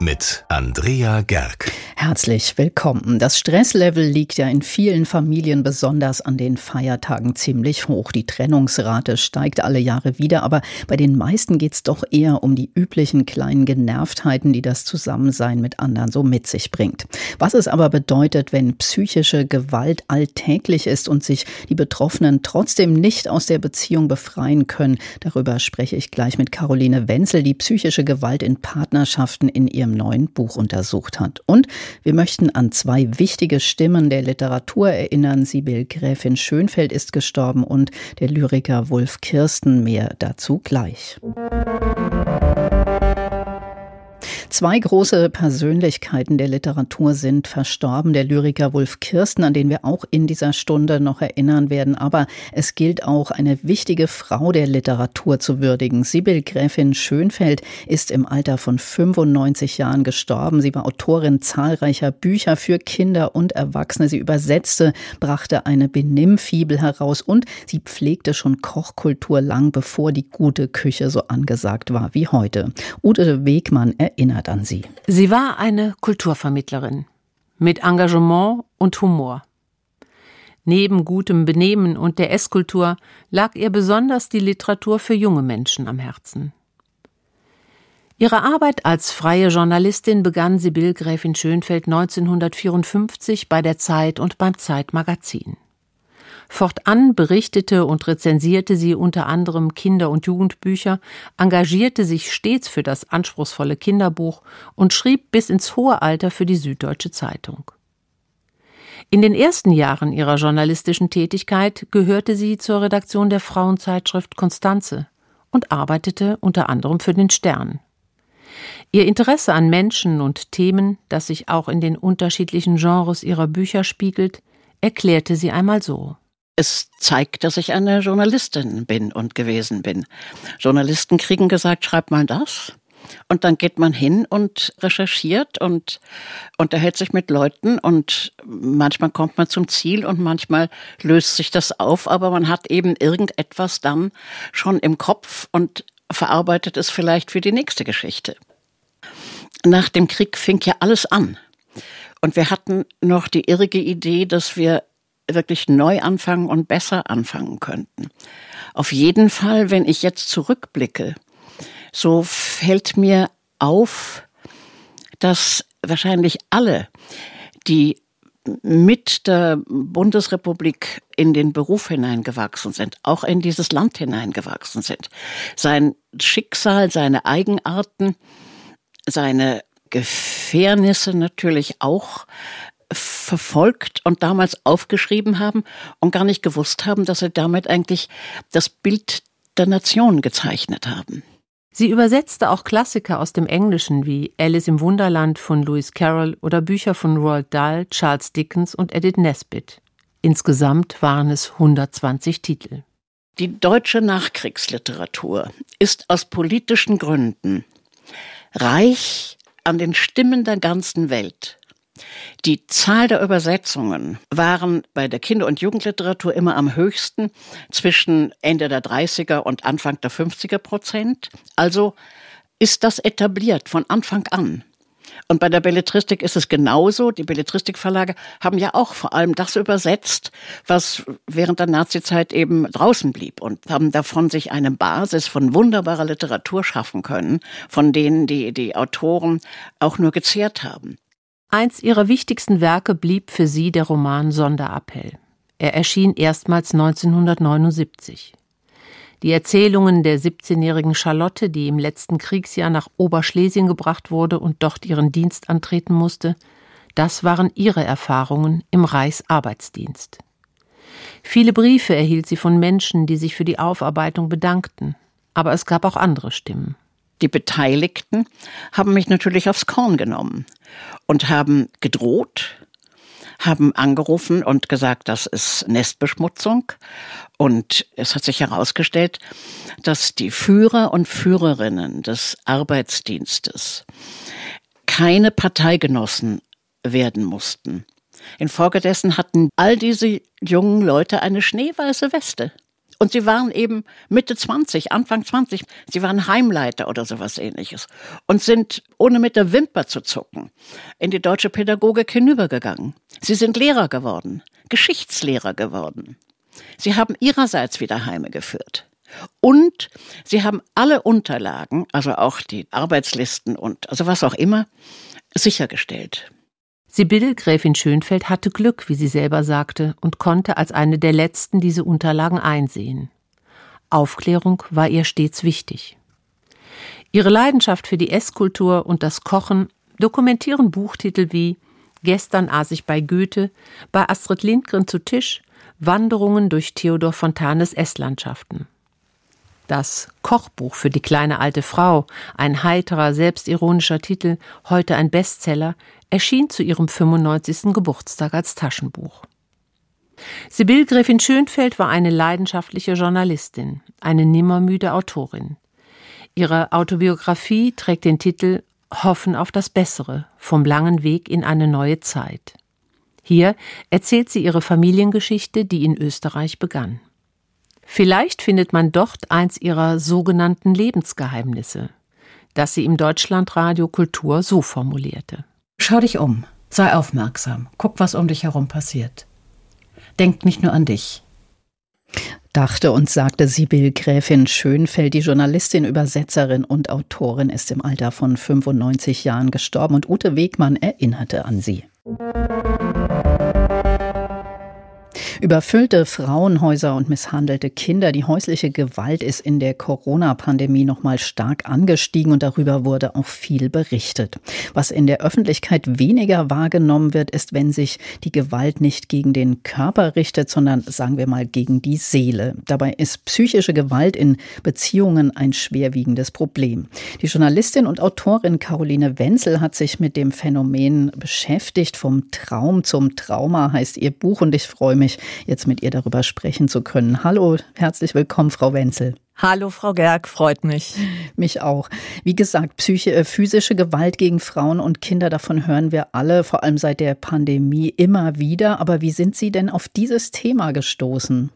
mit Andrea Gerg. Herzlich willkommen. Das Stresslevel liegt ja in vielen Familien besonders an den Feiertagen ziemlich hoch. Die Trennungsrate steigt alle Jahre wieder, aber bei den meisten geht es doch eher um die üblichen kleinen Genervtheiten, die das Zusammensein mit anderen so mit sich bringt. Was es aber bedeutet, wenn psychische Gewalt alltäglich ist und sich die Betroffenen trotzdem nicht aus der Beziehung befreien können, darüber spreche ich gleich mit Caroline Wenzel, die psychische Gewalt in Partnerschaften in ihrem neuen Buch untersucht hat. Und wir möchten an zwei wichtige Stimmen der Literatur erinnern. Sibyl Gräfin Schönfeld ist gestorben und der Lyriker Wolf Kirsten. Mehr dazu gleich. Zwei große Persönlichkeiten der Literatur sind verstorben. Der Lyriker Wolf Kirsten, an den wir auch in dieser Stunde noch erinnern werden. Aber es gilt auch, eine wichtige Frau der Literatur zu würdigen. Sibyl Gräfin Schönfeld ist im Alter von 95 Jahren gestorben. Sie war Autorin zahlreicher Bücher für Kinder und Erwachsene. Sie übersetzte, brachte eine Benimmfibel heraus und sie pflegte schon Kochkultur lang bevor die gute Küche so angesagt war wie heute. Ute Wegmann erinnert erinnert an sie. Sie war eine Kulturvermittlerin mit Engagement und Humor. Neben gutem Benehmen und der Esskultur lag ihr besonders die Literatur für junge Menschen am Herzen. Ihre Arbeit als freie Journalistin begann Sibyl Gräfin Schönfeld 1954 bei der Zeit und beim Zeitmagazin. Fortan berichtete und rezensierte sie unter anderem Kinder- und Jugendbücher, engagierte sich stets für das anspruchsvolle Kinderbuch und schrieb bis ins hohe Alter für die Süddeutsche Zeitung. In den ersten Jahren ihrer journalistischen Tätigkeit gehörte sie zur Redaktion der Frauenzeitschrift Konstanze und arbeitete unter anderem für den Stern. Ihr Interesse an Menschen und Themen, das sich auch in den unterschiedlichen Genres ihrer Bücher spiegelt, erklärte sie einmal so. Es zeigt, dass ich eine Journalistin bin und gewesen bin. Journalisten kriegen gesagt, schreib mal das. Und dann geht man hin und recherchiert und unterhält sich mit Leuten und manchmal kommt man zum Ziel und manchmal löst sich das auf, aber man hat eben irgendetwas dann schon im Kopf und verarbeitet es vielleicht für die nächste Geschichte. Nach dem Krieg fing ja alles an. Und wir hatten noch die irrige Idee, dass wir wirklich neu anfangen und besser anfangen könnten. Auf jeden Fall, wenn ich jetzt zurückblicke, so fällt mir auf, dass wahrscheinlich alle, die mit der Bundesrepublik in den Beruf hineingewachsen sind, auch in dieses Land hineingewachsen sind, sein Schicksal, seine Eigenarten, seine Gefährnisse natürlich auch verfolgt und damals aufgeschrieben haben und gar nicht gewusst haben, dass sie damit eigentlich das Bild der Nation gezeichnet haben. Sie übersetzte auch Klassiker aus dem Englischen wie Alice im Wunderland von Lewis Carroll oder Bücher von Roald Dahl, Charles Dickens und Edith Nesbit. Insgesamt waren es 120 Titel. Die deutsche Nachkriegsliteratur ist aus politischen Gründen reich an den Stimmen der ganzen Welt. Die Zahl der Übersetzungen waren bei der Kinder- und Jugendliteratur immer am höchsten zwischen Ende der 30er und Anfang der 50er Prozent. Also ist das etabliert von Anfang an. Und bei der Belletristik ist es genauso. Die Belletristikverlage haben ja auch vor allem das übersetzt, was während der Nazizeit eben draußen blieb und haben davon sich eine Basis von wunderbarer Literatur schaffen können, von denen die, die Autoren auch nur gezehrt haben. Eins ihrer wichtigsten Werke blieb für sie der Roman Sonderappell. Er erschien erstmals 1979. Die Erzählungen der 17-jährigen Charlotte, die im letzten Kriegsjahr nach Oberschlesien gebracht wurde und dort ihren Dienst antreten musste, das waren ihre Erfahrungen im Reichsarbeitsdienst. Viele Briefe erhielt sie von Menschen, die sich für die Aufarbeitung bedankten, aber es gab auch andere Stimmen. Die Beteiligten haben mich natürlich aufs Korn genommen und haben gedroht, haben angerufen und gesagt, das ist Nestbeschmutzung. Und es hat sich herausgestellt, dass die Führer und Führerinnen des Arbeitsdienstes keine Parteigenossen werden mussten. Infolgedessen hatten all diese jungen Leute eine schneeweiße Weste Und sie waren eben Mitte 20, Anfang 20. Sie waren Heimleiter oder sowas ähnliches. Und sind, ohne mit der Wimper zu zucken, in die deutsche Pädagogik hinübergegangen. Sie sind Lehrer geworden, Geschichtslehrer geworden. Sie haben ihrerseits wieder Heime geführt. Und sie haben alle Unterlagen, also auch die Arbeitslisten und also was auch immer, sichergestellt. Sibylle Gräfin Schönfeld hatte Glück, wie sie selber sagte, und konnte als eine der letzten diese Unterlagen einsehen. Aufklärung war ihr stets wichtig. Ihre Leidenschaft für die Esskultur und das Kochen dokumentieren Buchtitel wie Gestern aß ich bei Goethe, bei Astrid Lindgren zu Tisch, Wanderungen durch Theodor Fontanes Esslandschaften. Das Kochbuch für die kleine alte Frau, ein heiterer, selbstironischer Titel, heute ein Bestseller, erschien zu ihrem 95. Geburtstag als Taschenbuch. Sibylle Gräfin Schönfeld war eine leidenschaftliche Journalistin, eine nimmermüde Autorin. Ihre Autobiografie trägt den Titel Hoffen auf das Bessere, vom langen Weg in eine neue Zeit. Hier erzählt sie ihre Familiengeschichte, die in Österreich begann. Vielleicht findet man dort eins ihrer sogenannten Lebensgeheimnisse, das sie im Deutschlandradio Kultur so formulierte. Schau dich um, sei aufmerksam, guck, was um dich herum passiert. Denk nicht nur an dich. Dachte und sagte Sibyl Gräfin Schönfeld, die Journalistin, Übersetzerin und Autorin, ist im Alter von 95 Jahren gestorben und Ute Wegmann erinnerte an sie. Überfüllte Frauenhäuser und misshandelte Kinder. Die häusliche Gewalt ist in der Corona-Pandemie nochmal stark angestiegen und darüber wurde auch viel berichtet. Was in der Öffentlichkeit weniger wahrgenommen wird, ist, wenn sich die Gewalt nicht gegen den Körper richtet, sondern sagen wir mal gegen die Seele. Dabei ist psychische Gewalt in Beziehungen ein schwerwiegendes Problem. Die Journalistin und Autorin Caroline Wenzel hat sich mit dem Phänomen beschäftigt. Vom Traum zum Trauma heißt ihr Buch und ich freue mich, jetzt mit ihr darüber sprechen zu können. Hallo, herzlich willkommen, Frau Wenzel. Hallo, Frau Gerg, freut mich. Mich auch. Wie gesagt, Psyche, äh, physische Gewalt gegen Frauen und Kinder, davon hören wir alle, vor allem seit der Pandemie immer wieder. Aber wie sind Sie denn auf dieses Thema gestoßen?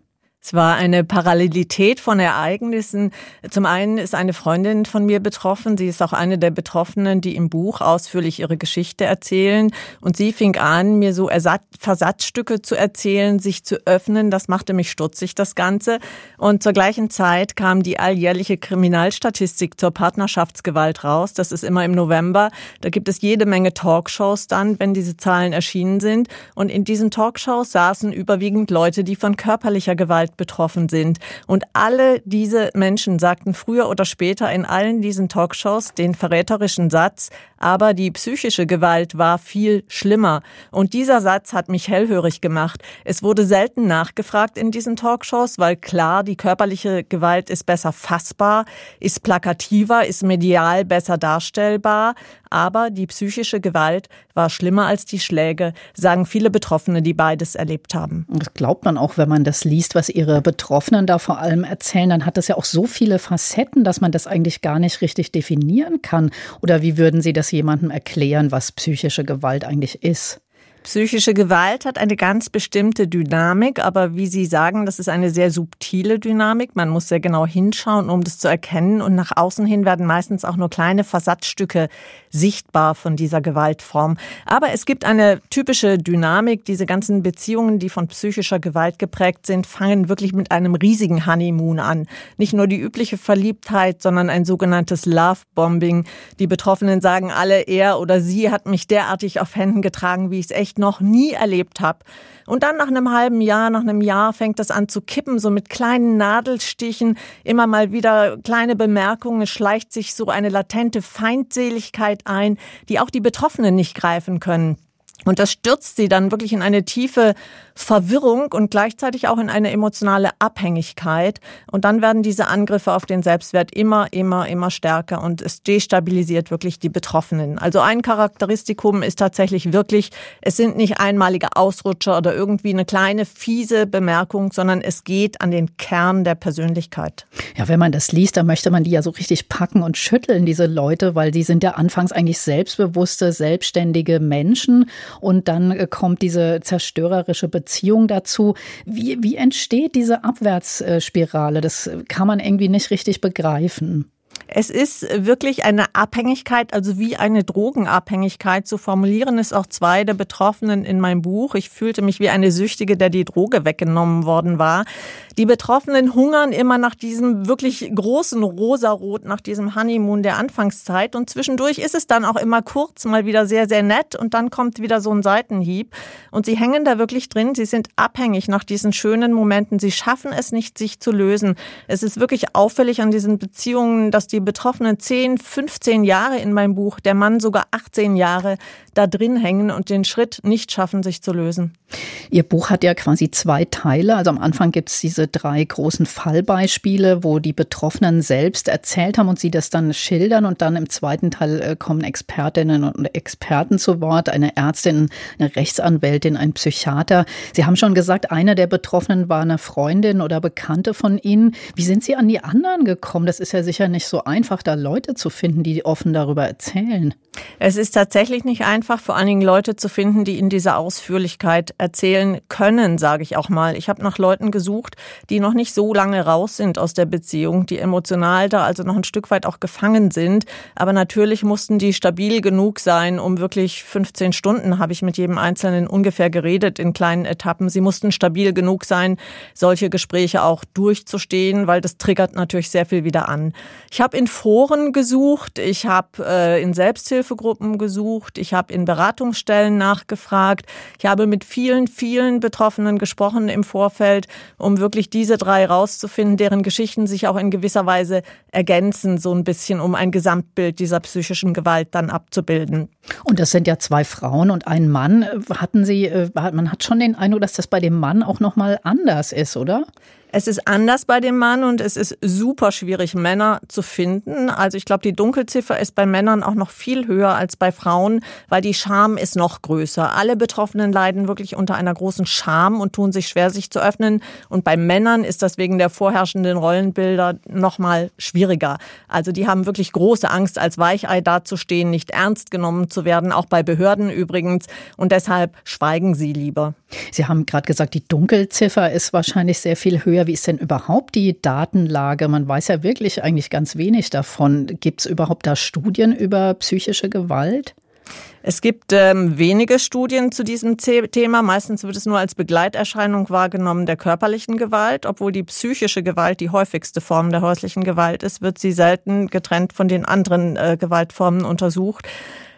Es war eine Parallelität von Ereignissen. Zum einen ist eine Freundin von mir betroffen. Sie ist auch eine der Betroffenen, die im Buch ausführlich ihre Geschichte erzählen. Und sie fing an, mir so Ersatz Versatzstücke zu erzählen, sich zu öffnen. Das machte mich stutzig, das Ganze. Und zur gleichen Zeit kam die alljährliche Kriminalstatistik zur Partnerschaftsgewalt raus. Das ist immer im November. Da gibt es jede Menge Talkshows dann, wenn diese Zahlen erschienen sind. Und in diesen Talkshows saßen überwiegend Leute, die von körperlicher Gewalt betroffen sind. Und alle diese Menschen sagten früher oder später in allen diesen Talkshows den verräterischen Satz, aber die psychische Gewalt war viel schlimmer. Und dieser Satz hat mich hellhörig gemacht. Es wurde selten nachgefragt in diesen Talkshows, weil klar, die körperliche Gewalt ist besser fassbar, ist plakativer, ist medial besser darstellbar, aber die psychische Gewalt war schlimmer als die Schläge, sagen viele Betroffene, die beides erlebt haben. Das glaubt man auch, wenn man das liest, was ihre Betroffenen da vor allem erzählen. Dann hat das ja auch so viele Facetten, dass man das eigentlich gar nicht richtig definieren kann. Oder wie würden Sie das jemandem erklären, was psychische Gewalt eigentlich ist? Psychische Gewalt hat eine ganz bestimmte Dynamik, aber wie Sie sagen, das ist eine sehr subtile Dynamik. Man muss sehr genau hinschauen, um das zu erkennen. Und nach außen hin werden meistens auch nur kleine Versatzstücke sichtbar von dieser Gewaltform. Aber es gibt eine typische Dynamik. Diese ganzen Beziehungen, die von psychischer Gewalt geprägt sind, fangen wirklich mit einem riesigen Honeymoon an. Nicht nur die übliche Verliebtheit, sondern ein sogenanntes Love-Bombing. Die Betroffenen sagen alle, er oder sie hat mich derartig auf Händen getragen, wie ich es echt echt noch nie erlebt habe. Und dann nach einem halben Jahr, nach einem Jahr fängt das an zu kippen, so mit kleinen Nadelstichen, immer mal wieder kleine Bemerkungen, schleicht sich so eine latente Feindseligkeit ein, die auch die Betroffenen nicht greifen können. Und das stürzt sie dann wirklich in eine tiefe Verwirrung und gleichzeitig auch in eine emotionale Abhängigkeit. Und dann werden diese Angriffe auf den Selbstwert immer, immer, immer stärker und es destabilisiert wirklich die Betroffenen. Also ein Charakteristikum ist tatsächlich wirklich, es sind nicht einmalige Ausrutscher oder irgendwie eine kleine fiese Bemerkung, sondern es geht an den Kern der Persönlichkeit. Ja, wenn man das liest, dann möchte man die ja so richtig packen und schütteln, diese Leute, weil die sind ja anfangs eigentlich selbstbewusste, selbstständige Menschen und dann äh, kommt diese zerstörerische Beziehung dazu. Wie, wie entsteht diese Abwärtsspirale? Das kann man irgendwie nicht richtig begreifen. Es ist wirklich eine Abhängigkeit, also wie eine Drogenabhängigkeit. zu formulieren es auch zwei der Betroffenen in meinem Buch. Ich fühlte mich wie eine Süchtige, der die Droge weggenommen worden war. Die Betroffenen hungern immer nach diesem wirklich großen Rosarot, nach diesem Honeymoon der Anfangszeit. Und zwischendurch ist es dann auch immer kurz mal wieder sehr, sehr nett und dann kommt wieder so ein Seitenhieb. Und sie hängen da wirklich drin. Sie sind abhängig nach diesen schönen Momenten. Sie schaffen es nicht, sich zu lösen. Es ist wirklich auffällig an diesen Beziehungen, dass die Betroffenen 10, 15 Jahre in meinem Buch, der Mann sogar 18 Jahre da drin hängen und den Schritt nicht schaffen, sich zu lösen. Ihr Buch hat ja quasi zwei Teile. Also am Anfang gibt es diese drei großen Fallbeispiele, wo die Betroffenen selbst erzählt haben und sie das dann schildern. Und dann im zweiten Teil äh, kommen Expertinnen und Experten zu Wort, eine Ärztin, eine Rechtsanwältin, ein Psychiater. Sie haben schon gesagt, einer der Betroffenen war eine Freundin oder Bekannte von Ihnen. Wie sind Sie an die anderen gekommen? Das ist ja sicher nicht so einfach, da Leute zu finden, die offen darüber erzählen. Es ist tatsächlich nicht einfach, vor allen Dingen Leute zu finden, die in dieser Ausführlichkeit erzählen können, sage ich auch mal. Ich habe nach Leuten gesucht, die noch nicht so lange raus sind aus der Beziehung, die emotional da also noch ein Stück weit auch gefangen sind. Aber natürlich mussten die stabil genug sein, um wirklich 15 Stunden habe ich mit jedem Einzelnen ungefähr geredet in kleinen Etappen. Sie mussten stabil genug sein, solche Gespräche auch durchzustehen, weil das triggert natürlich sehr viel wieder an. Ich habe in Foren gesucht, ich habe äh, in Selbsthilfegruppen gesucht, ich habe in Beratungsstellen nachgefragt, ich habe mit vielen, vielen Betroffenen gesprochen im Vorfeld, um wirklich diese drei rauszufinden, deren Geschichten sich auch in gewisser Weise ergänzen, so ein bisschen, um ein Gesamtbild dieser psychischen Gewalt dann abzubilden. Und das sind ja zwei Frauen und ein Mann. Hatten Sie, äh, man hat schon den Eindruck, dass das bei dem Mann auch noch mal anders ist, oder? Es ist anders bei dem Mann und es ist super schwierig, Männer zu finden. Also ich glaube, die Dunkelziffer ist bei Männern auch noch viel höher als bei Frauen, weil die Scham ist noch größer. Alle Betroffenen leiden wirklich unter einer großen Scham und tun sich schwer, sich zu öffnen. Und bei Männern ist das wegen der vorherrschenden Rollenbilder noch mal schwieriger. Also die haben wirklich große Angst, als Weichei dazustehen, nicht ernst genommen zu werden, auch bei Behörden übrigens. Und deshalb schweigen sie lieber. Sie haben gerade gesagt, die Dunkelziffer ist wahrscheinlich sehr viel höher. Wie ist denn überhaupt die Datenlage? Man weiß ja wirklich eigentlich ganz wenig davon. Gibt es überhaupt da Studien über psychische Gewalt? Es gibt ähm, wenige Studien zu diesem Thema. Meistens wird es nur als Begleiterscheinung wahrgenommen der körperlichen Gewalt. Obwohl die psychische Gewalt die häufigste Form der häuslichen Gewalt ist, wird sie selten getrennt von den anderen äh, Gewaltformen untersucht.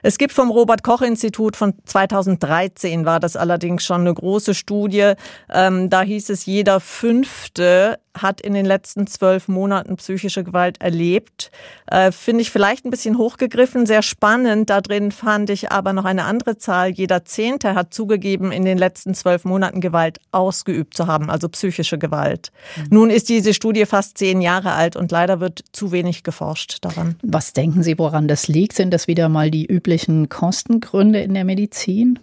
Es gibt vom Robert Koch Institut von 2013 war das allerdings schon eine große Studie. Ähm, da hieß es, jeder Fünfte hat in den letzten zwölf Monaten psychische Gewalt erlebt. Äh, Finde ich vielleicht ein bisschen hochgegriffen, sehr spannend. Da drin fand ich aber noch eine andere Zahl. Jeder Zehnte hat zugegeben, in den letzten zwölf Monaten Gewalt ausgeübt zu haben, also psychische Gewalt. Mhm. Nun ist diese Studie fast zehn Jahre alt und leider wird zu wenig geforscht daran. Was denken Sie, woran das liegt? Sind das wieder mal die üblichen Kostengründe in der Medizin?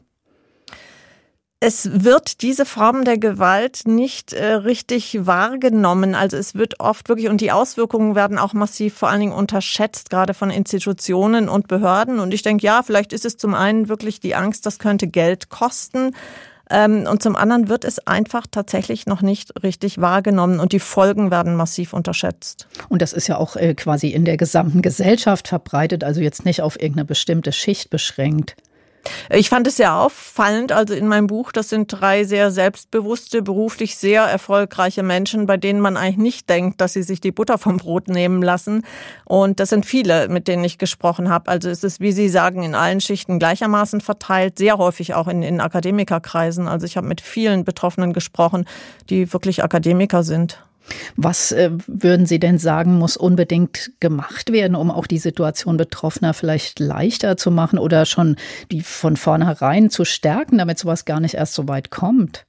Es wird diese Form der Gewalt nicht äh, richtig wahrgenommen. Also es wird oft wirklich, und die Auswirkungen werden auch massiv vor allen Dingen unterschätzt, gerade von Institutionen und Behörden. Und ich denke, ja, vielleicht ist es zum einen wirklich die Angst, das könnte Geld kosten. Ähm, und zum anderen wird es einfach tatsächlich noch nicht richtig wahrgenommen und die Folgen werden massiv unterschätzt. Und das ist ja auch äh, quasi in der gesamten Gesellschaft verbreitet, also jetzt nicht auf irgendeine bestimmte Schicht beschränkt. Ich fand es sehr auffallend, also in meinem Buch, das sind drei sehr selbstbewusste, beruflich sehr erfolgreiche Menschen, bei denen man eigentlich nicht denkt, dass sie sich die Butter vom Brot nehmen lassen. Und das sind viele, mit denen ich gesprochen habe. Also es ist, wie Sie sagen, in allen Schichten gleichermaßen verteilt, sehr häufig auch in, in Akademikerkreisen. Also ich habe mit vielen Betroffenen gesprochen, die wirklich Akademiker sind. Was äh, würden Sie denn sagen, muss unbedingt gemacht werden, um auch die Situation Betroffener vielleicht leichter zu machen oder schon die von vornherein zu stärken, damit sowas gar nicht erst so weit kommt?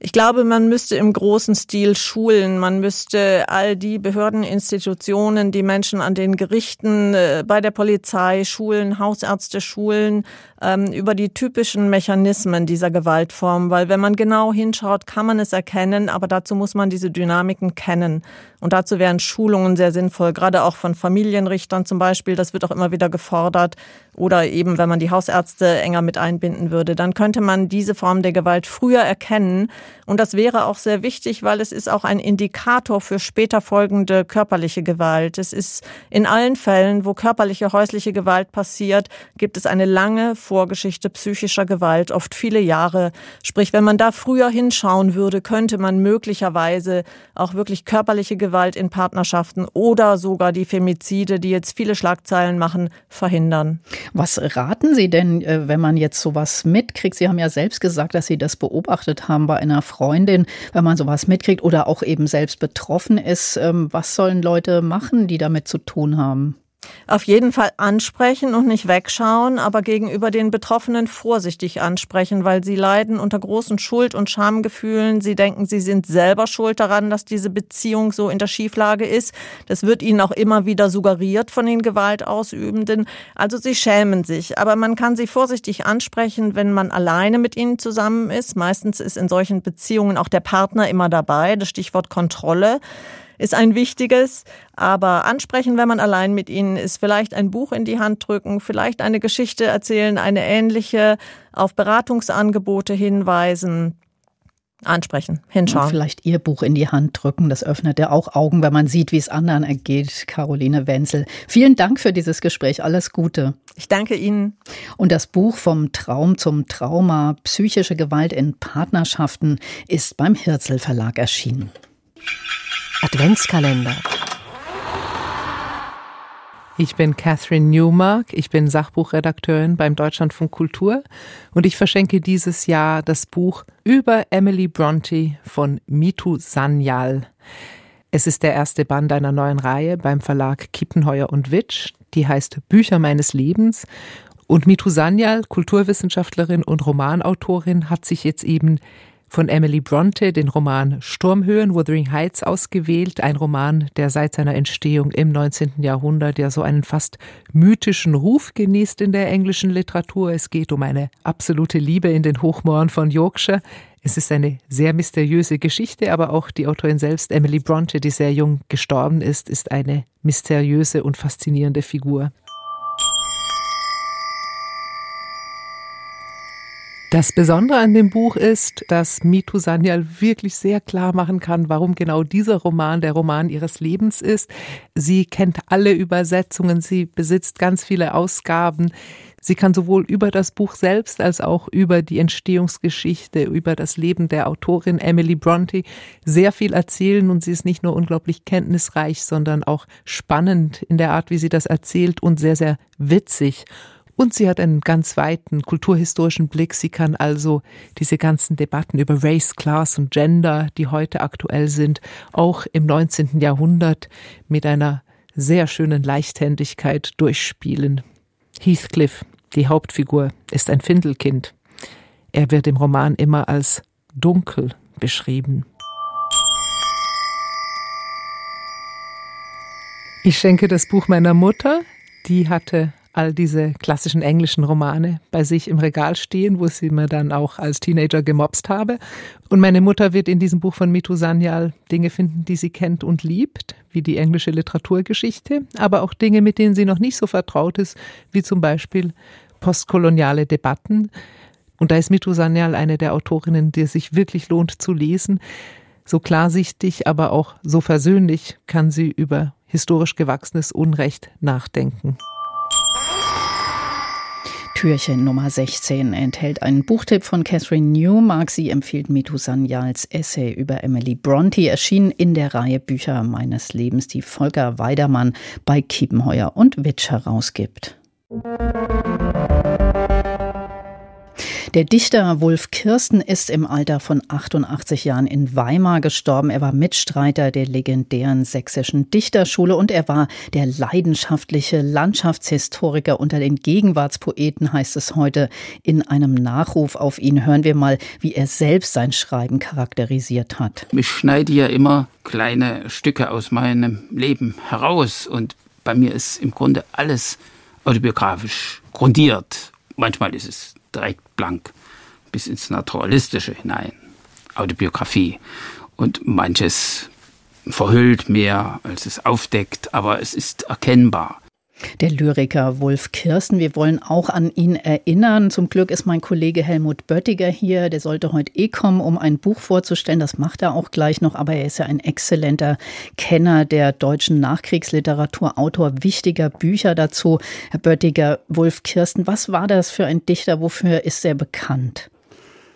Ich glaube, man müsste im großen Stil schulen. Man müsste all die Behörden, Institutionen, die Menschen an den Gerichten, äh, bei der Polizei, Schulen, Hausärzte schulen, ähm, über die typischen Mechanismen dieser Gewaltform. Weil wenn man genau hinschaut, kann man es erkennen, aber dazu muss man diese Dynamiken kennen. Und dazu wären Schulungen sehr sinnvoll, gerade auch von Familienrichtern zum Beispiel. Das wird auch immer wieder gefordert. Oder eben, wenn man die Hausärzte enger mit einbinden würde, dann könnte man diese Form der Gewalt früher erkennen. Und das wäre auch sehr wichtig, weil es ist auch ein Indikator für später folgende körperliche Gewalt. Es ist in allen Fällen, wo körperliche häusliche Gewalt passiert, gibt es eine lange Vorgeschichte psychischer Gewalt, oft viele Jahre. Sprich, wenn man da früher hinschauen würde, könnte man möglicherweise auch wirklich körperliche Gewalt in Partnerschaften oder sogar die Femizide, die jetzt viele Schlagzeilen machen, verhindern. Was raten Sie denn, äh, wenn man jetzt sowas mitkriegt? Sie haben ja selbst gesagt, dass Sie das beobachtet haben bei einer Freundin, wenn man sowas mitkriegt oder auch eben selbst betroffen ist. Ähm, was sollen Leute machen, die damit zu tun haben? Auf jeden Fall ansprechen und nicht wegschauen, aber gegenüber den Betroffenen vorsichtig ansprechen, weil sie leiden unter großen Schuld- und Schamgefühlen. Sie denken, sie sind selber schuld daran, dass diese Beziehung so in der Schieflage ist. Das wird ihnen auch immer wieder suggeriert von den Gewaltausübenden. Also sie schämen sich. Aber man kann sie vorsichtig ansprechen, wenn man alleine mit ihnen zusammen ist. Meistens ist in solchen Beziehungen auch der Partner immer dabei. Das Stichwort Kontrolle ist ein wichtiges. Aber ansprechen, wenn man allein mit ihnen ist, vielleicht ein Buch in die Hand drücken, vielleicht eine Geschichte erzählen, eine ähnliche, auf Beratungsangebote hinweisen. Ansprechen, hinschauen. Und vielleicht Ihr Buch in die Hand drücken. Das öffnet ja auch Augen, wenn man sieht, wie es anderen ergeht. Caroline Wenzel. Vielen Dank für dieses Gespräch. Alles Gute. Ich danke Ihnen. Und das Buch vom Traum zum Trauma, psychische Gewalt in Partnerschaften, ist beim Hirzel Verlag erschienen. Adventskalender. Ich bin Catherine Newmark, ich bin Sachbuchredakteurin beim Deutschlandfunk Kultur und ich verschenke dieses Jahr das Buch über Emily Bronte von Mitu Sanyal. Es ist der erste Band einer neuen Reihe beim Verlag Kiepenheuer und Witsch, die heißt Bücher meines Lebens und Mitu Sanyal, Kulturwissenschaftlerin und Romanautorin, hat sich jetzt eben von Emily Bronte den Roman Sturmhöhen, Wuthering Heights ausgewählt, ein Roman, der seit seiner Entstehung im 19. Jahrhundert ja so einen fast mythischen Ruf genießt in der englischen Literatur. Es geht um eine absolute Liebe in den Hochmauern von Yorkshire. Es ist eine sehr mysteriöse Geschichte, aber auch die Autorin selbst, Emily Bronte, die sehr jung gestorben ist, ist eine mysteriöse und faszinierende Figur. Das Besondere an dem Buch ist, dass Mitu Sanyal wirklich sehr klar machen kann, warum genau dieser Roman der Roman ihres Lebens ist. Sie kennt alle Übersetzungen, sie besitzt ganz viele Ausgaben. Sie kann sowohl über das Buch selbst als auch über die Entstehungsgeschichte, über das Leben der Autorin Emily Bronte sehr viel erzählen und sie ist nicht nur unglaublich kenntnisreich, sondern auch spannend in der Art, wie sie das erzählt und sehr, sehr witzig. Und sie hat einen ganz weiten kulturhistorischen Blick. Sie kann also diese ganzen Debatten über Race, Class und Gender, die heute aktuell sind, auch im 19. Jahrhundert mit einer sehr schönen Leichthändigkeit durchspielen. Heathcliff, die Hauptfigur, ist ein Findelkind. Er wird im Roman immer als dunkel beschrieben. Ich schenke das Buch meiner Mutter. Die hatte all diese klassischen englischen Romane bei sich im Regal stehen, wo sie mir dann auch als Teenager gemobst habe. Und meine Mutter wird in diesem Buch von Mitu Sanyal Dinge finden, die sie kennt und liebt, wie die englische Literaturgeschichte, aber auch Dinge, mit denen sie noch nicht so vertraut ist, wie zum Beispiel postkoloniale Debatten. Und da ist Mitu Sanyal eine der Autorinnen, die es sich wirklich lohnt zu lesen. So klarsichtig, aber auch so versöhnlich kann sie über historisch gewachsenes Unrecht nachdenken. Türchen Nummer 16 enthält einen Buchtipp von Catherine Newmark. Sie empfiehlt Mitu Sanyals Essay über Emily Bronte, erschienen in der Reihe Bücher meines Lebens, die Volker Weidermann bei Kiepenheuer und Witsch herausgibt. Der Dichter Wolf Kirsten ist im Alter von 88 Jahren in Weimar gestorben. Er war Mitstreiter der legendären sächsischen Dichterschule und er war der leidenschaftliche Landschaftshistoriker unter den Gegenwartspoeten, heißt es heute. In einem Nachruf auf ihn hören wir mal, wie er selbst sein Schreiben charakterisiert hat. Ich schneide ja immer kleine Stücke aus meinem Leben heraus und bei mir ist im Grunde alles autobiografisch grundiert. Manchmal ist es direkt blank bis ins Naturalistische hinein, Autobiografie. Und manches verhüllt mehr, als es aufdeckt, aber es ist erkennbar. Der Lyriker Wolf Kirsten, wir wollen auch an ihn erinnern. Zum Glück ist mein Kollege Helmut Böttiger hier. Der sollte heute eh kommen, um ein Buch vorzustellen. Das macht er auch gleich noch. Aber er ist ja ein exzellenter Kenner der deutschen Nachkriegsliteratur, Autor wichtiger Bücher dazu. Herr Böttiger, Wolf Kirsten, was war das für ein Dichter? Wofür ist er bekannt?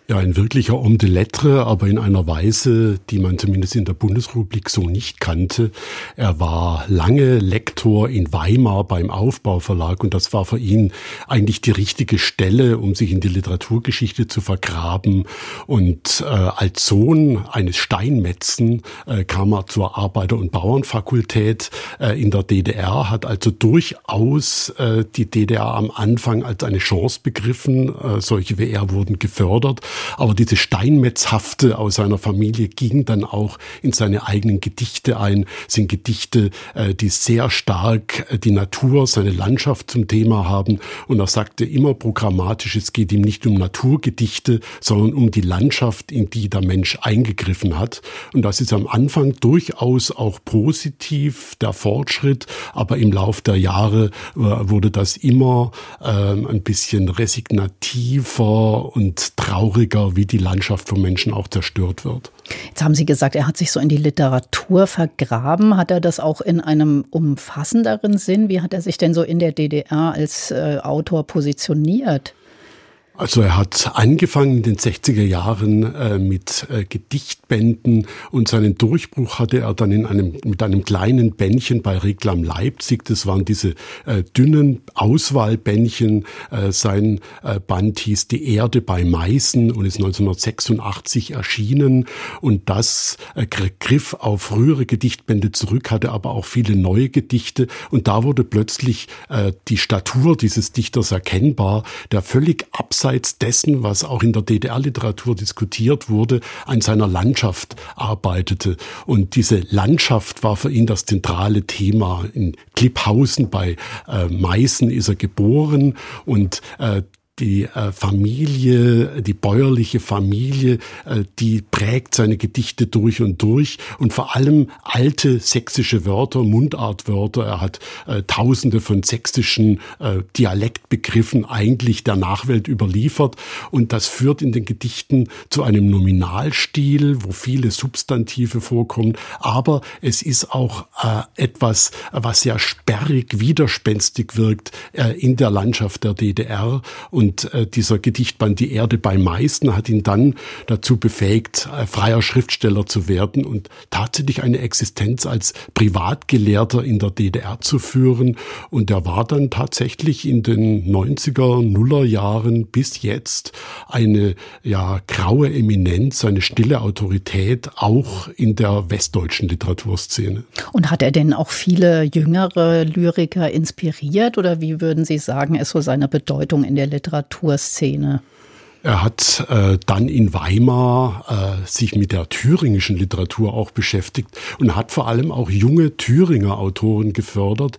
Ja, ein wirklicher Homme de Lettre, aber in einer Weise, die man zumindest in der Bundesrepublik so nicht kannte. Er war lange Lektor in Weimar beim Aufbauverlag und das war für ihn eigentlich die richtige Stelle, um sich in die Literaturgeschichte zu vergraben. Und äh, als Sohn eines Steinmetzen äh, kam er zur Arbeiter- und Bauernfakultät äh, in der DDR, hat also durchaus äh, die DDR am Anfang als eine Chance begriffen. Äh, solche wie er wurden gefördert. Aber diese Steinmetzhafte aus seiner Familie ging dann auch in seine eigenen Gedichte ein, sind Gedichte, äh, die sehr stark äh, die Natur, seine Landschaft zum Thema haben. Und er sagte immer programmatisch, es geht ihm nicht um Naturgedichte, sondern um die Landschaft, in die der Mensch eingegriffen hat. Und das ist am Anfang durchaus auch positiv, der Fortschritt, aber im Lauf der Jahre äh, wurde das immer ähm, ein bisschen resignativer und trauriger trauriger, wie die Landschaft von Menschen auch zerstört wird. Jetzt haben Sie gesagt, er hat sich so in die Literatur vergraben. Hat er das auch in einem umfassenderen Sinn? Wie hat er sich denn so in der DDR als äh, Autor positioniert? Also er hat angefangen in den 60er Jahren äh, mit äh, Gedichtbänden und seinen Durchbruch hatte er dann in einem, mit einem kleinen Bändchen bei Reklam Leipzig. Das waren diese äh, dünnen Auswahlbändchen. Äh, sein äh, Band hieß Die Erde bei Meißen und ist 1986 erschienen. Und das äh, griff auf frühere Gedichtbände zurück, hatte aber auch viele neue Gedichte. Und da wurde plötzlich die Statur dieses Dichters erkennbar, der völlig abseits abseits dessen, was auch in der DDR-Literatur diskutiert wurde, an seiner Landschaft arbeitete. Und diese Landschaft war für ihn das zentrale Thema. In Klipphausen bei äh, Meißen ist er geboren und äh, die äh, Familie, die bäuerliche Familie, äh, die prägt seine Gedichte durch und durch. Und vor allem alte sächsische Wörter, Mundartwörter. Er hat äh, tausende von sächsischen Dialektbegriffen eigentlich der Nachwelt überliefert. Und das führt in den Gedichten zu einem Nominalstil, wo viele Substantive vorkommen, aber es ist auch etwas, was sehr sperrig, widerspenstig wirkt in der Landschaft der DDR und und äh, dieser Gedichtband Die Erde bei Meißen hat ihn dann dazu befähigt, äh, freier Schriftsteller zu werden und tatsächlich eine Existenz als Privatgelehrter in der DDR zu führen. Und er war dann tatsächlich in den 90er, Nuller Jahren bis jetzt eine ja graue Eminenz, eine stille Autorität auch in der westdeutschen Literaturszene. Und hat er denn auch viele jüngere Lyriker inspiriert oder wie würden Sie sagen, ist so seine Bedeutung in der Literatur? Literaturszene? Er hat äh, dann in Weimar äh, sich mit der thüringischen Literatur auch beschäftigt und hat vor allem auch junge Thüringer Autoren gefördert.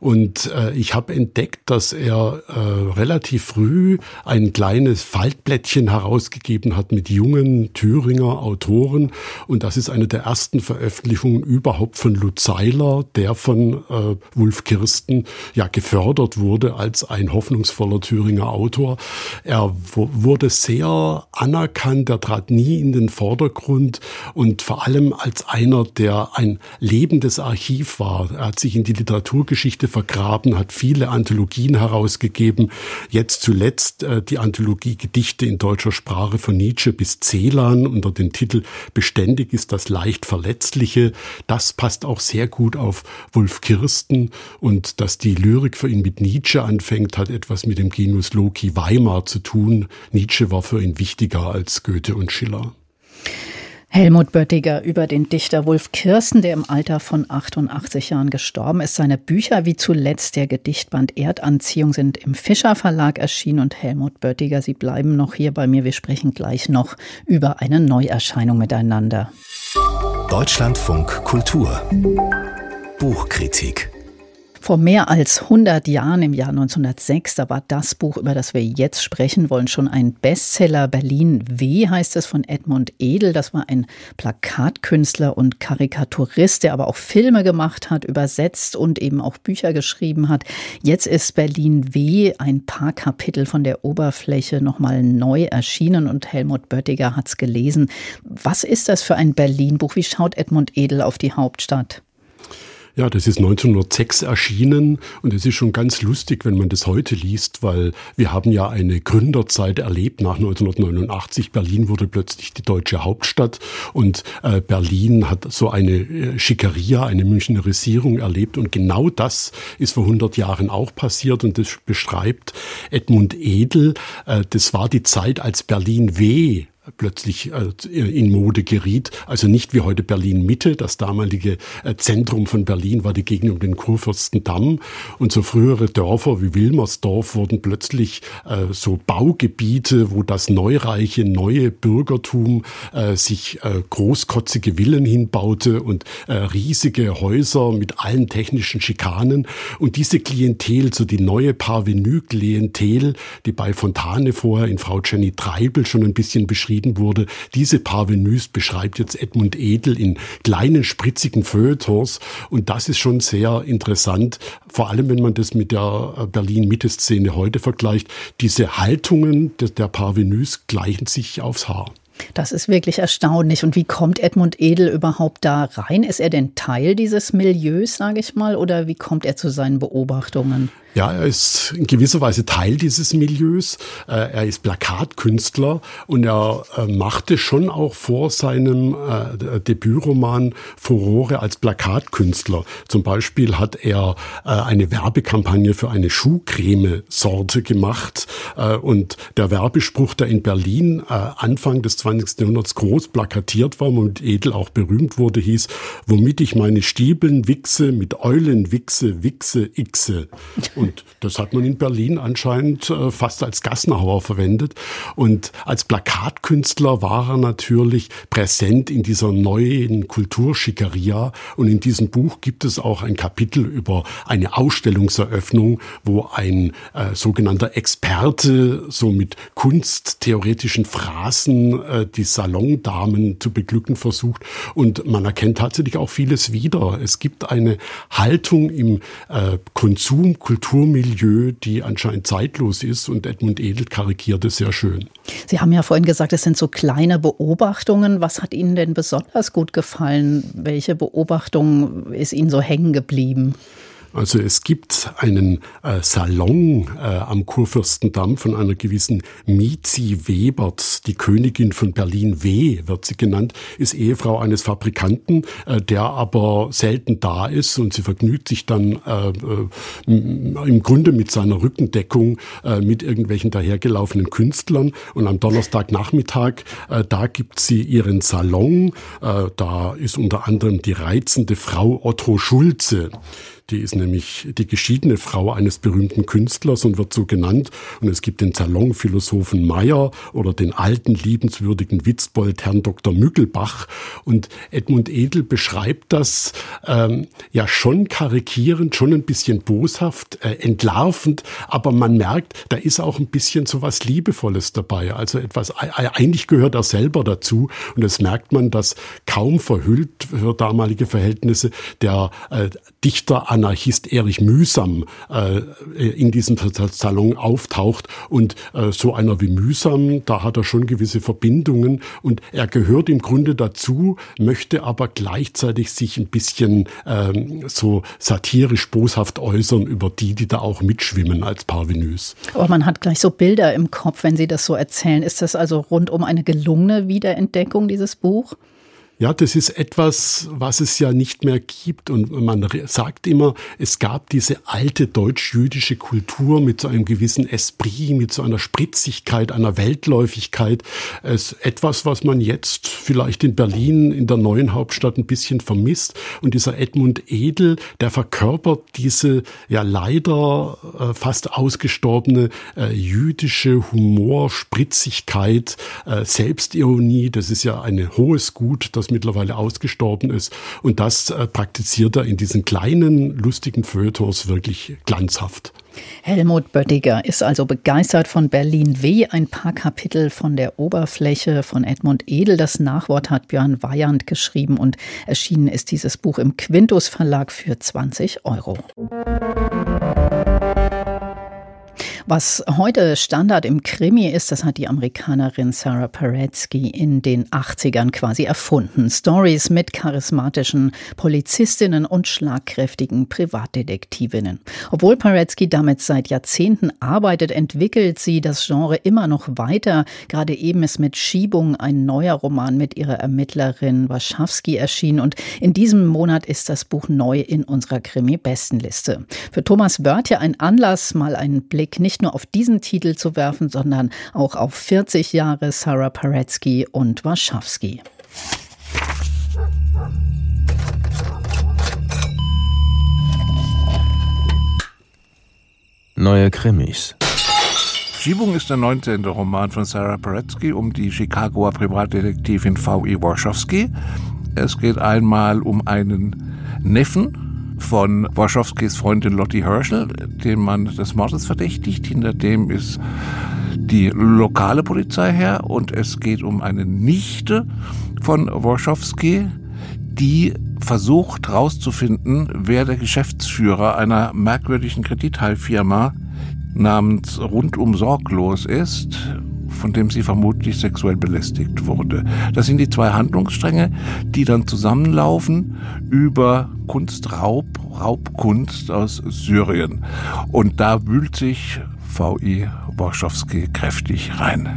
Und äh, ich habe entdeckt, dass er äh, relativ früh ein kleines Faltblättchen herausgegeben hat mit jungen Thüringer Autoren. Und das ist eine der ersten Veröffentlichungen überhaupt von Lutz Seiler, der von äh, Wulf Kirsten ja gefördert wurde als ein hoffnungsvoller Thüringer Autor. Er wurde wurde sehr anerkannt, er trat nie in den Vordergrund und vor allem als einer, der ein lebendes Archiv war. Er hat sich in die Literaturgeschichte vergraben, hat viele Anthologien herausgegeben. Jetzt zuletzt äh, die Anthologie Gedichte in deutscher Sprache von Nietzsche bis Celan unter dem Titel Beständig ist das leicht Verletzliche. Das passt auch sehr gut auf Wolf Kirsten und dass die Lyrik für ihn mit Nietzsche anfängt, hat etwas mit dem Genus Loki Weimar zu tun. Nietzsche Nietzsche war für ihn wichtiger als Goethe und Schiller. Helmut Böttiger über den Dichter Wolf Kirsten, der im Alter von 88 Jahren gestorben ist. Seine Bücher wie zuletzt der Gedichtband Erdanziehung sind im Fischer Verlag erschienen und Helmut Böttiger, Sie bleiben noch hier bei mir. Wir sprechen gleich noch über eine Neuerscheinung miteinander. Deutschlandfunk Kultur Buchkritik vor mehr als 100 Jahren, im Jahr 1906, da war das Buch, über das wir jetzt sprechen wollen, schon ein Bestseller. Berlin W heißt es von Edmund Edel. Das war ein Plakatkünstler und Karikaturist, der aber auch Filme gemacht hat, übersetzt und eben auch Bücher geschrieben hat. Jetzt ist Berlin W ein paar Kapitel von der Oberfläche nochmal neu erschienen und Helmut Böttiger hat es gelesen. Was ist das für ein Berlin-Buch? Wie schaut Edmund Edel auf die Hauptstadt? Ja, das ist 1906 erschienen und es ist schon ganz lustig, wenn man das heute liest, weil wir haben ja eine Gründerzeit erlebt nach 1989. Berlin wurde plötzlich die deutsche Hauptstadt und äh, Berlin hat so eine äh, Schickeria, eine Münchnerisierung erlebt und genau das ist vor 100 Jahren auch passiert und das beschreibt Edmund Edel. Äh, das war die Zeit, als Berlin weh plötzlich äh, in Mode geriet. Also nicht wie heute Berlin Mitte. Das damalige äh, Zentrum von Berlin war die Gegend um den Kurfürstendamm. Und so frühere Dörfer wie Wilmersdorf wurden plötzlich äh, so Baugebiete, wo das neureiche, neue Bürgertum sich großkotzige Villen hinbaute und riesige Häuser mit allen technischen Schikanen. Und diese Klientel, so die neue Parvenu-Klientel, die bei Fontane vorher in Frau Jenny Treibel schon ein bisschen beschrieben geschrieben wurde. Diese Parvenus beschreibt jetzt Edmund Edel in kleinen, spritzigen Feuilletons. Und das ist schon sehr interessant, vor allem wenn man das mit der äh, Berlin-Mitte-Szene heute vergleicht. Diese Haltungen der Parvenus gleichen sich aufs Haar. Das ist wirklich erstaunlich. Und wie kommt Edmund Edel überhaupt da rein? Ist er denn Teil dieses Milieus, sage ich mal, oder wie kommt er zu seinen Beobachtungen? Ja, er ist in gewisser Weise Teil dieses Milieus. Äh, er ist Plakatkünstler und er äh, machte schon auch vor seinem äh, Debütroman Furore als Plakatkünstler. Zum Beispiel hat er eine Werbekampagne für eine Schuhcreme-Sorte gemacht und der Werbespruch, der in Berlin Anfang des 20. Jahrhunderts groß plakatiert war und edel auch berühmt wurde, hieß, womit ich meine Stiebeln wichse, mit Eulen wichse, wichse, ichse. Und das hat man in Berlin anscheinend äh, fast als Gassenhauer verwendet. Und als Plakatkünstler war er natürlich präsent in dieser neuen Kulturschickeria. Und in diesem Buch gibt es auch ein Kapitel über eine Ausstellungseröffnung, wo ein äh, sogenannter Experte so mit kunsttheoretischen Phrasen äh, die Salondamen zu beglücken versucht. Und man erkennt tatsächlich auch vieles wieder. Es gibt eine Haltung im äh, Konsum, Kultur, Kulturmilieu, die anscheinend zeitlos ist und Edmund Edel karikiert es sehr schön. Sie haben ja vorhin gesagt, es sind so kleine Beobachtungen. Was hat Ihnen denn besonders gut gefallen? Welche Beobachtung ist Ihnen so hängen geblieben? Also es gibt einen äh, Salon äh, am Kurfürstendamm von einer gewissen Mizi Webert, die Königin von Berlin W wird sie genannt, ist Ehefrau eines Fabrikanten, äh, der aber selten da ist und sie vergnügt sich dann äh, äh im Grunde mit seiner Rückendeckung äh, mit irgendwelchen dahergelaufenen Künstlern. Und am Donnerstagnachmittag, da gibt sie ihren Salon, da ist unter anderem die reizende Frau Otto Schulze. Die ist nämlich die geschiedene Frau eines berühmten Künstlers und wird so genannt. Und es gibt den Salonphilosophen Meyer oder den alten, liebenswürdigen Witzbold Herrn Dr. Müggelbach. Und Edmund Edel beschreibt das ähm, ja schon karikierend, schon ein bisschen boshaft, äh, entlarvend, aber man merkt, da ist auch ein bisschen so was Liebevolles dabei. Also etwas, eigentlich gehört er selber dazu. Und das merkt man, dass kaum verhüllt für damalige Verhältnisse der äh, Dichter Anarchist Erich Mühsam äh, in diesem Salon auftaucht. Und äh, so einer wie Mühsam, da hat er schon gewisse Verbindungen und er gehört im Grunde dazu, möchte aber gleichzeitig sich ein bisschen ähm, so satirisch boshaft äußern über die, die da auch mitschwimmen als Parvenus. Aber man hat gleich so Bilder im Kopf, wenn Sie das so erzählen. Ist das also rundum eine gelungene Wiederentdeckung, dieses Buch? Ja, das ist etwas, was es ja nicht mehr gibt. Und man sagt immer, es gab diese alte deutsch-jüdische Kultur mit so einem gewissen Esprit, mit so einer Spritzigkeit, einer Weltläufigkeit. Es etwas, was man jetzt vielleicht in Berlin, in der neuen Hauptstadt ein bisschen vermisst. Und dieser Edmund Edel, der verkörpert diese ja leider äh, fast ausgestorbene äh, jüdische Humor, Spritzigkeit, äh, Selbstironie. Das ist ja ein hohes Gut, das mittlerweile ausgestorben ist. Und das äh, praktiziert er in diesen kleinen, lustigen Feuilletons wirklich glanzhaft. Helmut Böttiger ist also begeistert von Berlin W. Ein paar Kapitel von der Oberfläche von Edmund Edel. Das Nachwort hat Björn Weyand geschrieben und erschienen ist dieses Buch im Quintus Verlag für 20 Euro. Was heute Standard im Krimi ist, das hat die Amerikanerin Sarah Paretsky in den 80ern quasi erfunden. Stories mit charismatischen Polizistinnen und schlagkräftigen Privatdetektivinnen. Obwohl Paretsky damit seit Jahrzehnten arbeitet, entwickelt sie das Genre immer noch weiter. Gerade eben ist mit Schiebung ein neuer Roman mit ihrer Ermittlerin Waschawski erschienen und in diesem Monat ist das Buch neu in unserer Krimi-Bestenliste. Für Thomas Wörtje ein Anlass, mal einen Blick nicht nicht nur auf diesen Titel zu werfen, sondern auch auf 40 Jahre Sarah Paretsky und Warschawski. Neue Krimis. Schiebung ist der 19. Roman von Sarah Paretsky um die Chicagoer Privatdetektivin V.E. Warschowski. Es geht einmal um einen Neffen von Warschowskis Freundin Lottie Herschel, den man des Mordes verdächtigt. Hinter dem ist die lokale Polizei her und es geht um eine Nichte von Warschowski, die versucht herauszufinden, wer der Geschäftsführer einer merkwürdigen Kreditteilfirma namens Rundum Sorglos ist von dem sie vermutlich sexuell belästigt wurde. Das sind die zwei Handlungsstränge, die dann zusammenlaufen über Kunstraub, Raubkunst aus Syrien. Und da wühlt sich V.I. Warschowski kräftig rein.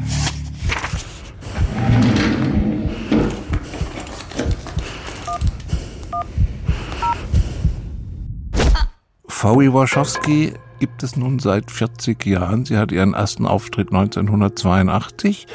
V.I. Warschowski gibt es nun seit 40 Jahren. Sie hat ihren ersten Auftritt 1982.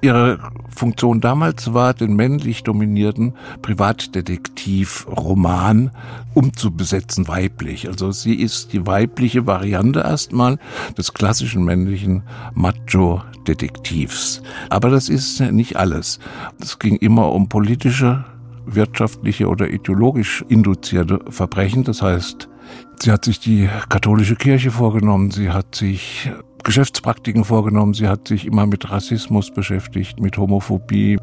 Ihre Funktion damals war, den männlich dominierten Privatdetektiv-Roman umzubesetzen, weiblich. Also sie ist die weibliche Variante erstmal des klassischen männlichen Macho-Detektivs. Aber das ist nicht alles. Es ging immer um politische wirtschaftliche oder ideologisch induzierte Verbrechen. Das heißt, Sie hat sich die katholische Kirche vorgenommen, sie hat sich Geschäftspraktiken vorgenommen, sie hat sich immer mit Rassismus beschäftigt, mit Homophobie.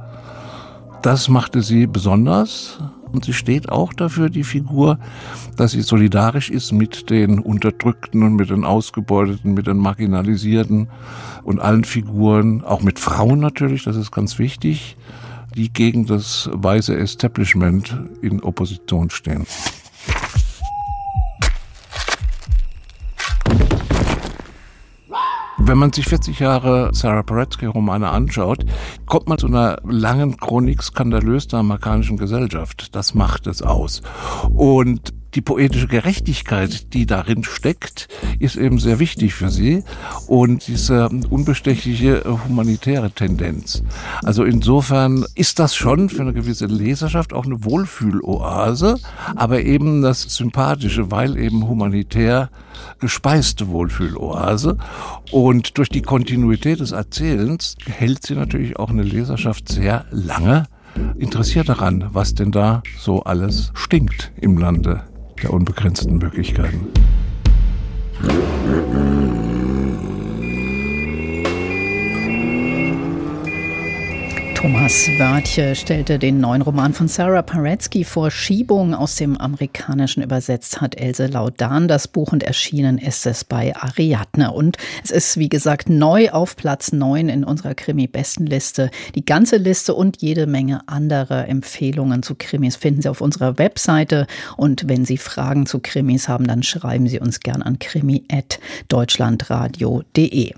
Das machte sie besonders und sie steht auch dafür, die Figur, dass sie solidarisch ist mit den Unterdrückten und mit den Ausgebeuteten, mit den Marginalisierten und allen Figuren, auch mit Frauen natürlich, das ist ganz wichtig, die gegen das weiße Establishment in Opposition stehen. Wenn man sich 40 Jahre Sarah Paretsky-Romane anschaut, kommt man zu einer langen Chronik skandalös der amerikanischen Gesellschaft. Das macht es aus. Und die poetische Gerechtigkeit, die darin steckt, ist eben sehr wichtig für sie und diese unbestechliche humanitäre Tendenz. Also insofern ist das schon für eine gewisse Leserschaft auch eine Wohlfühloase, aber eben das Sympathische, weil eben humanitär gespeiste Wohlfühloase. Und durch die Kontinuität des Erzählens hält sie natürlich auch eine Leserschaft sehr lange interessiert daran, was denn da so alles stinkt im Lande der unbegrenzten Möglichkeiten. Thomas Wörtje stellte den neuen Roman von Sarah Paretsky vor. Schiebung aus dem Amerikanischen übersetzt hat Else Laudan das Buch und erschienen ist es bei Ariadne. Und es ist, wie gesagt, neu auf Platz 9 in unserer Krimi-Bestenliste. Die ganze Liste und jede Menge anderer Empfehlungen zu Krimis finden Sie auf unserer Webseite. Und wenn Sie Fragen zu Krimis haben, dann schreiben Sie uns gern an krimi.deutschlandradio.de.